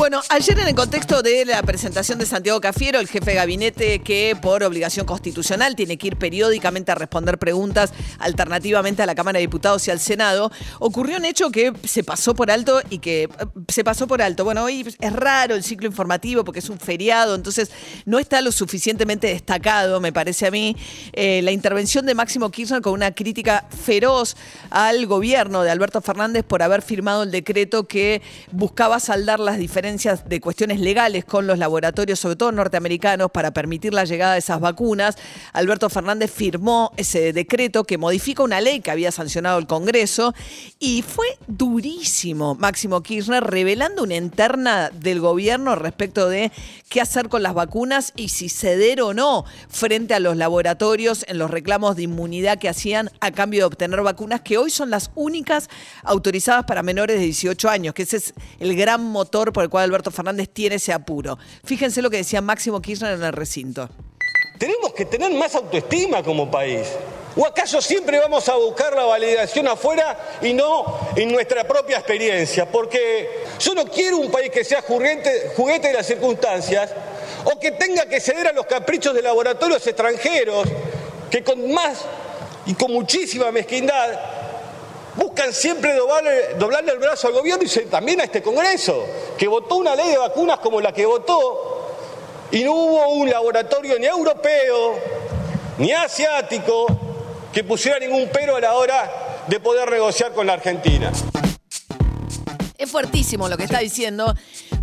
Bueno, ayer en el contexto de la presentación de Santiago Cafiero, el jefe de gabinete que por obligación constitucional tiene que ir periódicamente a responder preguntas alternativamente a la Cámara de Diputados y al Senado, ocurrió un hecho que se pasó por alto y que eh, se pasó por alto. Bueno, hoy es raro el ciclo informativo porque es un feriado, entonces no está lo suficientemente destacado, me parece a mí, eh, la intervención de Máximo Kirchner con una crítica feroz al gobierno de Alberto Fernández por haber firmado el decreto que buscaba saldar las diferencias de cuestiones legales con los laboratorios, sobre todo norteamericanos, para permitir la llegada de esas vacunas. Alberto Fernández firmó ese decreto que modifica una ley que había sancionado el Congreso y fue durísimo Máximo Kirchner revelando una interna del gobierno respecto de qué hacer con las vacunas y si ceder o no frente a los laboratorios en los reclamos de inmunidad que hacían a cambio de obtener vacunas que hoy son las únicas autorizadas para menores de 18 años, que ese es el gran motor por el cual Alberto Fernández tiene ese apuro. Fíjense lo que decía Máximo Kirchner en el recinto. Tenemos que tener más autoestima como país. ¿O acaso siempre vamos a buscar la validación afuera y no en nuestra propia experiencia? Porque yo no quiero un país que sea juguete, de las circunstancias o que tenga que ceder a los caprichos de laboratorios extranjeros que con más y con muchísima mezquindad buscan siempre doblarle, el brazo al gobierno y también a este Congreso, que votó una ley de vacunas como la que votó y no hubo un laboratorio ni europeo ni asiático que pusiera ningún pero a la hora de poder negociar con la Argentina. Es fuertísimo lo que está diciendo.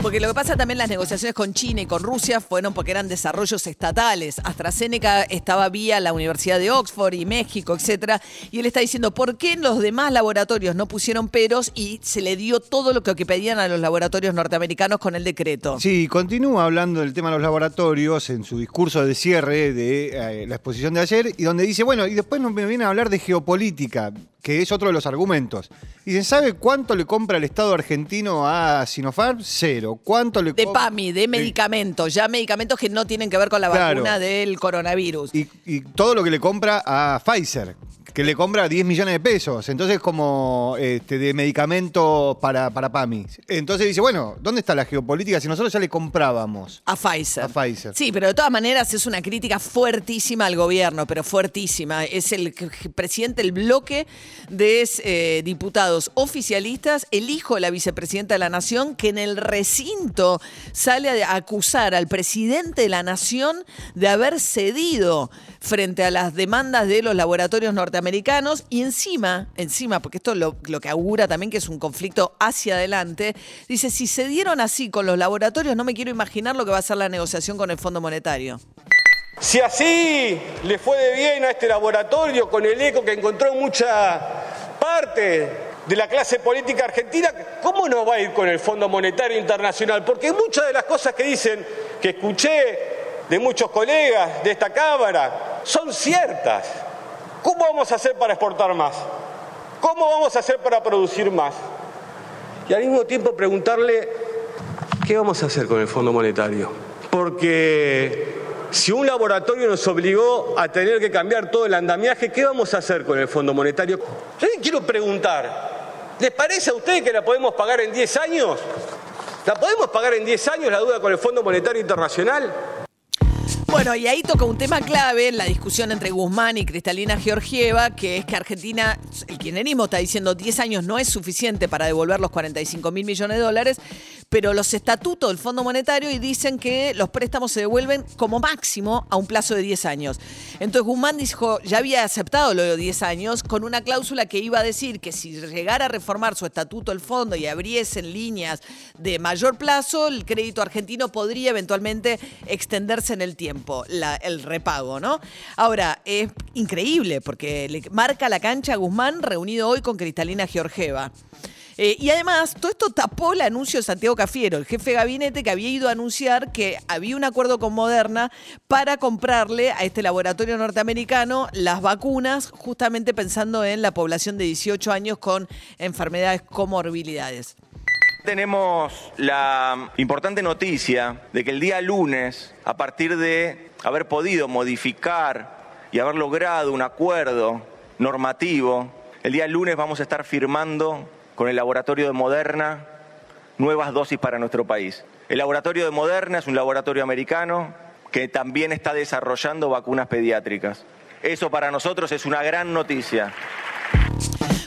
Porque lo que pasa también las negociaciones con China y con Rusia fueron porque eran desarrollos estatales. AstraZeneca estaba vía la Universidad de Oxford y México, etcétera. Y él está diciendo, ¿por qué los demás laboratorios no pusieron peros y se le dio todo lo que pedían a los laboratorios norteamericanos con el decreto? Sí, continúa hablando del tema de los laboratorios en su discurso de cierre de eh, la exposición de ayer y donde dice, bueno, y después me viene a hablar de geopolítica que es otro de los argumentos. Dicen, ¿sabe cuánto le compra el Estado argentino a Sinopharm? Cero. ¿Cuánto le De PAMI, de medicamentos, ya medicamentos que no tienen que ver con la vacuna del coronavirus. Y, y todo lo que le compra a Pfizer, que le compra 10 millones de pesos. Entonces, como este, de medicamentos para, para PAMI. Entonces dice, bueno, ¿dónde está la geopolítica si nosotros ya le comprábamos? A Pfizer. A Pfizer. Sí, pero de todas maneras es una crítica fuertísima al gobierno, pero fuertísima. Es el presidente del bloque de eh, diputados oficialistas, el hijo de la vicepresidenta de la Nación, que en el recinto sale a acusar al presidente de la Nación de haber cedido frente a las demandas de los laboratorios norteamericanos y encima, encima, porque esto lo, lo que augura también que es un conflicto hacia adelante, dice, si se dieron así con los laboratorios, no me quiero imaginar lo que va a ser la negociación con el Fondo Monetario. Si así le fue de bien a este laboratorio con el eco que encontró mucha parte de la clase política argentina, ¿cómo no va a ir con el Fondo Monetario Internacional? Porque muchas de las cosas que dicen, que escuché de muchos colegas de esta Cámara son ciertas. ¿Cómo vamos a hacer para exportar más? ¿Cómo vamos a hacer para producir más? Y al mismo tiempo preguntarle, ¿qué vamos a hacer con el Fondo Monetario? Porque si un laboratorio nos obligó a tener que cambiar todo el andamiaje, ¿qué vamos a hacer con el Fondo Monetario? Yo quiero preguntar, ¿les parece a ustedes que la podemos pagar en 10 años? ¿La podemos pagar en 10 años la duda con el Fondo Monetario Internacional? Bueno, y ahí toca un tema clave en la discusión entre Guzmán y Cristalina Georgieva, que es que Argentina, el kirchnerismo está diciendo 10 años no es suficiente para devolver los 45 mil millones de dólares, pero los estatutos del Fondo Monetario y dicen que los préstamos se devuelven como máximo a un plazo de 10 años. Entonces Guzmán dijo, ya había aceptado lo de 10 años con una cláusula que iba a decir que si llegara a reformar su estatuto el fondo y abriesen líneas de mayor plazo, el crédito argentino podría eventualmente extenderse en el tiempo el repago, ¿no? Ahora, es increíble porque le marca la cancha a Guzmán reunido hoy con Cristalina Georgieva. Eh, y además, todo esto tapó el anuncio de Santiago Cafiero, el jefe de gabinete, que había ido a anunciar que había un acuerdo con Moderna para comprarle a este laboratorio norteamericano las vacunas, justamente pensando en la población de 18 años con enfermedades comorbilidades. Tenemos la importante noticia de que el día lunes, a partir de haber podido modificar y haber logrado un acuerdo normativo, el día lunes vamos a estar firmando con el laboratorio de Moderna nuevas dosis para nuestro país. El laboratorio de Moderna es un laboratorio americano que también está desarrollando vacunas pediátricas. Eso para nosotros es una gran noticia.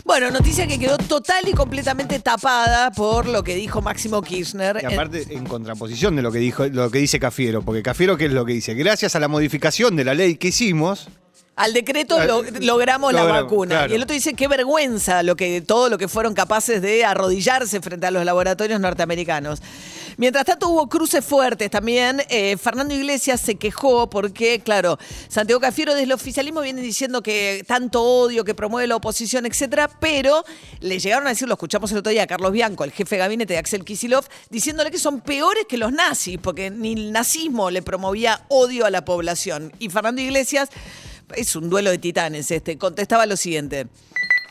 Bueno, noticia que quedó total y completamente tapada por lo que dijo Máximo Kirchner. Y aparte, en contraposición de lo que dijo, lo que dice Cafiero, porque Cafiero, ¿qué es lo que dice? Gracias a la modificación de la ley que hicimos, Al decreto lo- logramos la logramos, vacuna. claro. Y el otro dice, qué vergüenza lo que, todo lo que fueron capaces de arrodillarse frente a los laboratorios norteamericanos. Mientras tanto hubo cruces fuertes también. Eh, Fernando Iglesias se quejó porque, claro, Santiago Cafiero desde el oficialismo viene diciendo que tanto odio que promueve la oposición, etcétera, pero le llegaron a decir, lo escuchamos el otro día a Carlos Bianco, el jefe de gabinete de Axel Kisilov, diciéndole que son peores que los nazis, porque ni el nazismo le promovía odio a la población. Y Fernando Iglesias, es un duelo de titanes este, contestaba lo siguiente.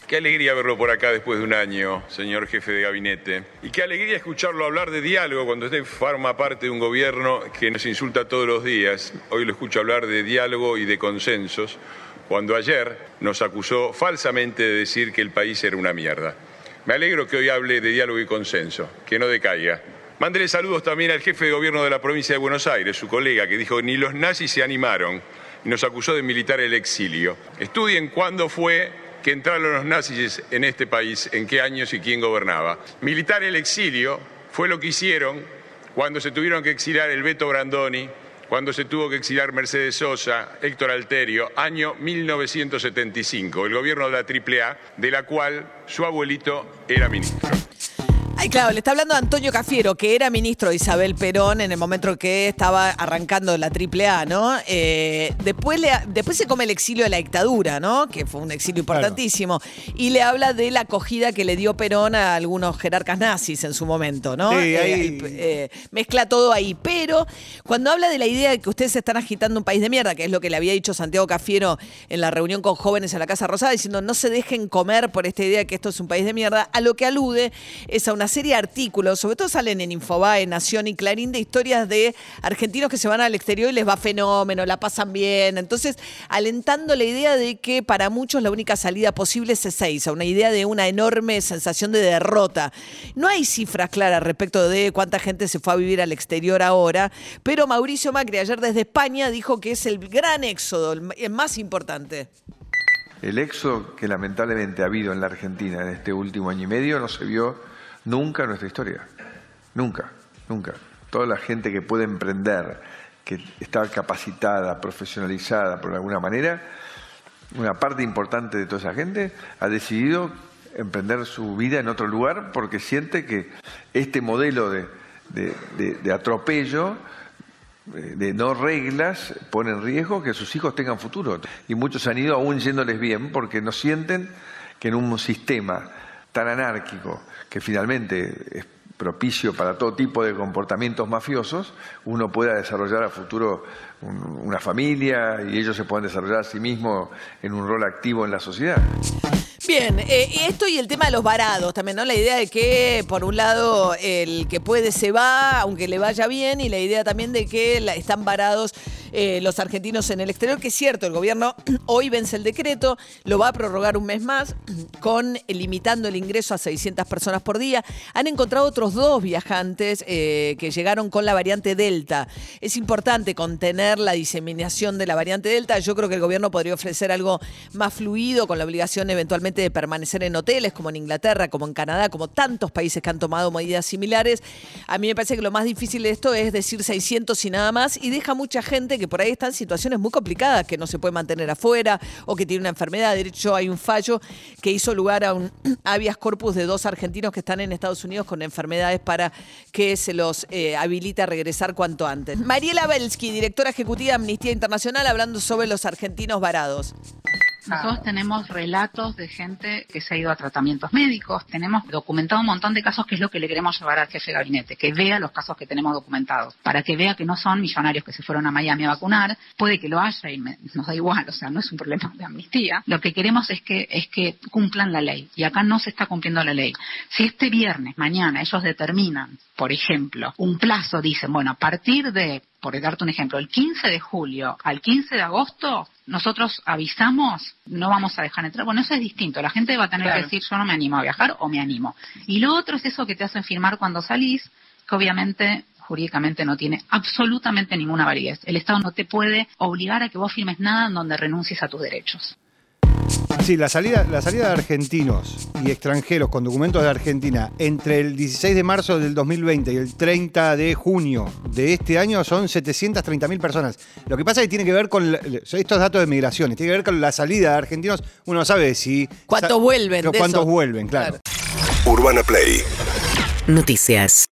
Qué alegría verlo por acá después de un año, señor jefe de gabinete. Y qué alegría escucharlo hablar de diálogo cuando usted forma parte de un gobierno que nos insulta todos los días. Hoy lo escucho hablar de diálogo y de consensos, cuando ayer nos acusó falsamente de decir que el país era una mierda. Me alegro que hoy hable de diálogo y consenso, que no decaiga. Mándele saludos también al jefe de gobierno de la provincia de Buenos Aires, su colega, que dijo ni los nazis se animaron y nos acusó de militar el exilio. Estudien cuándo fue que entraron los nazis en este país, en qué años y quién gobernaba. Militar el exilio fue lo que hicieron cuando se tuvieron que exiliar el Beto Brandoni, cuando se tuvo que exiliar Mercedes Sosa, Héctor Alterio, año 1975, el gobierno de la AAA, de la cual su abuelito era ministro. Ay, claro, le está hablando a Antonio Cafiero, que era ministro de Isabel Perón en el momento que estaba arrancando la AAA, ¿no? Eh, después, le, después se come el exilio de la dictadura, ¿no? Que fue un exilio importantísimo. Y le habla de la acogida que le dio Perón a algunos jerarcas nazis en su momento, ¿no? Sí, Eh, eh, mezcla todo ahí. Pero cuando habla de la idea de que ustedes están agitando un país de mierda, que es lo que le había dicho Santiago Cafiero en la reunión con jóvenes en la Casa Rosada, diciendo no se dejen comer por esta idea de que esto es un país de mierda, a lo que alude es a una serie de artículos, sobre todo salen en Infobae, Nación y Clarín, de historias de argentinos que se van al exterior y les va fenómeno, la pasan bien. Entonces, alentando la idea de que para muchos la única salida posible es Ezeiza, una idea de una enorme sensación de derrota. No hay cifras claras respecto de cuánta gente se fue a vivir al exterior ahora, pero Mauricio Macri ayer desde España dijo que es el gran éxodo, el más importante. El éxodo que lamentablemente ha habido en la Argentina en este último año y medio no se vio nunca en nuestra historia. Nunca, nunca. Toda la gente que puede emprender, que está capacitada, profesionalizada por alguna manera, una parte importante de toda esa gente ha decidido emprender su vida en otro lugar porque siente que este modelo de, de- atropello de no reglas pone en riesgo que sus hijos tengan futuro. Y muchos han ido aún yéndoles bien porque no sienten que en un sistema tan anárquico que finalmente es propicio para todo tipo de comportamientos mafiosos, uno pueda desarrollar a futuro un- una familia y ellos se puedan desarrollar a sí mismos en un rol activo en la sociedad. Bien, eh, esto y el tema de los varados también, ¿no? La idea de que, por un lado, el que puede se va, aunque le vaya bien, y la idea también de que están varados eh, los argentinos en el exterior, que es cierto, el gobierno hoy vence el decreto, lo va a prorrogar un mes más, con eh, limitando el ingreso a 600 personas por día. Han encontrado otros dos viajantes eh, que llegaron con la variante Delta. Es importante contener la diseminación de la variante Delta. Yo creo que el gobierno podría ofrecer algo más fluido, con la obligación eventualmente de permanecer en hoteles, como en Inglaterra, como en Canadá, como tantos países que han tomado medidas similares. A mí me parece que lo más difícil de esto es decir 600 y nada más, y deja mucha gente que por ahí está en situaciones muy complicadas, que no se puede mantener afuera o que tiene una enfermedad. De hecho, hay un fallo que hizo lugar a un habeas corpus de dos argentinos que están en Estados Unidos con enfermedades para que se los eh, habilite a regresar cuanto antes. Mariela Belsky, directora ejecutiva de Amnistía Internacional, hablando sobre los argentinos varados. Nosotros tenemos relatos de gente que se ha ido a tratamientos médicos, tenemos documentado un montón de casos que es lo que le queremos llevar al jefe de gabinete, que vea los casos que tenemos documentados, para que vea que no son millonarios que se fueron a Miami a vacunar, puede que lo haya y me- nos da igual, o sea, no es un problema de amnistía. Lo que queremos es que, es que cumplan la ley y acá no se está cumpliendo la ley. Si este viernes, mañana, ellos determinan, por ejemplo, un plazo, dicen, bueno, a partir de, por darte un ejemplo, el 15 de julio al 15 de agosto, nosotros avisamos, no vamos a dejar entrar. Bueno, eso es distinto. La gente va a tener Claro. que decir, yo no me animo a viajar o me animo. Y lo otro es eso que te hacen firmar cuando salís, que obviamente jurídicamente no tiene absolutamente ninguna validez. El Estado no te puede obligar a que vos firmes nada en donde renuncies a tus derechos. Sí, la salida, la salida de argentinos y extranjeros con documentos de Argentina entre el 16 de marzo del 2020 y el 30 de junio de este año son 730.000 personas. Lo que pasa es que tiene que ver con la- estos datos de migraciones, tiene que ver con la salida de argentinos. Uno no sabe si. ¿Cuántos sa- vuelven de ¿Cuántos eso? vuelven? claro. Claro. Urbana Play Noticias.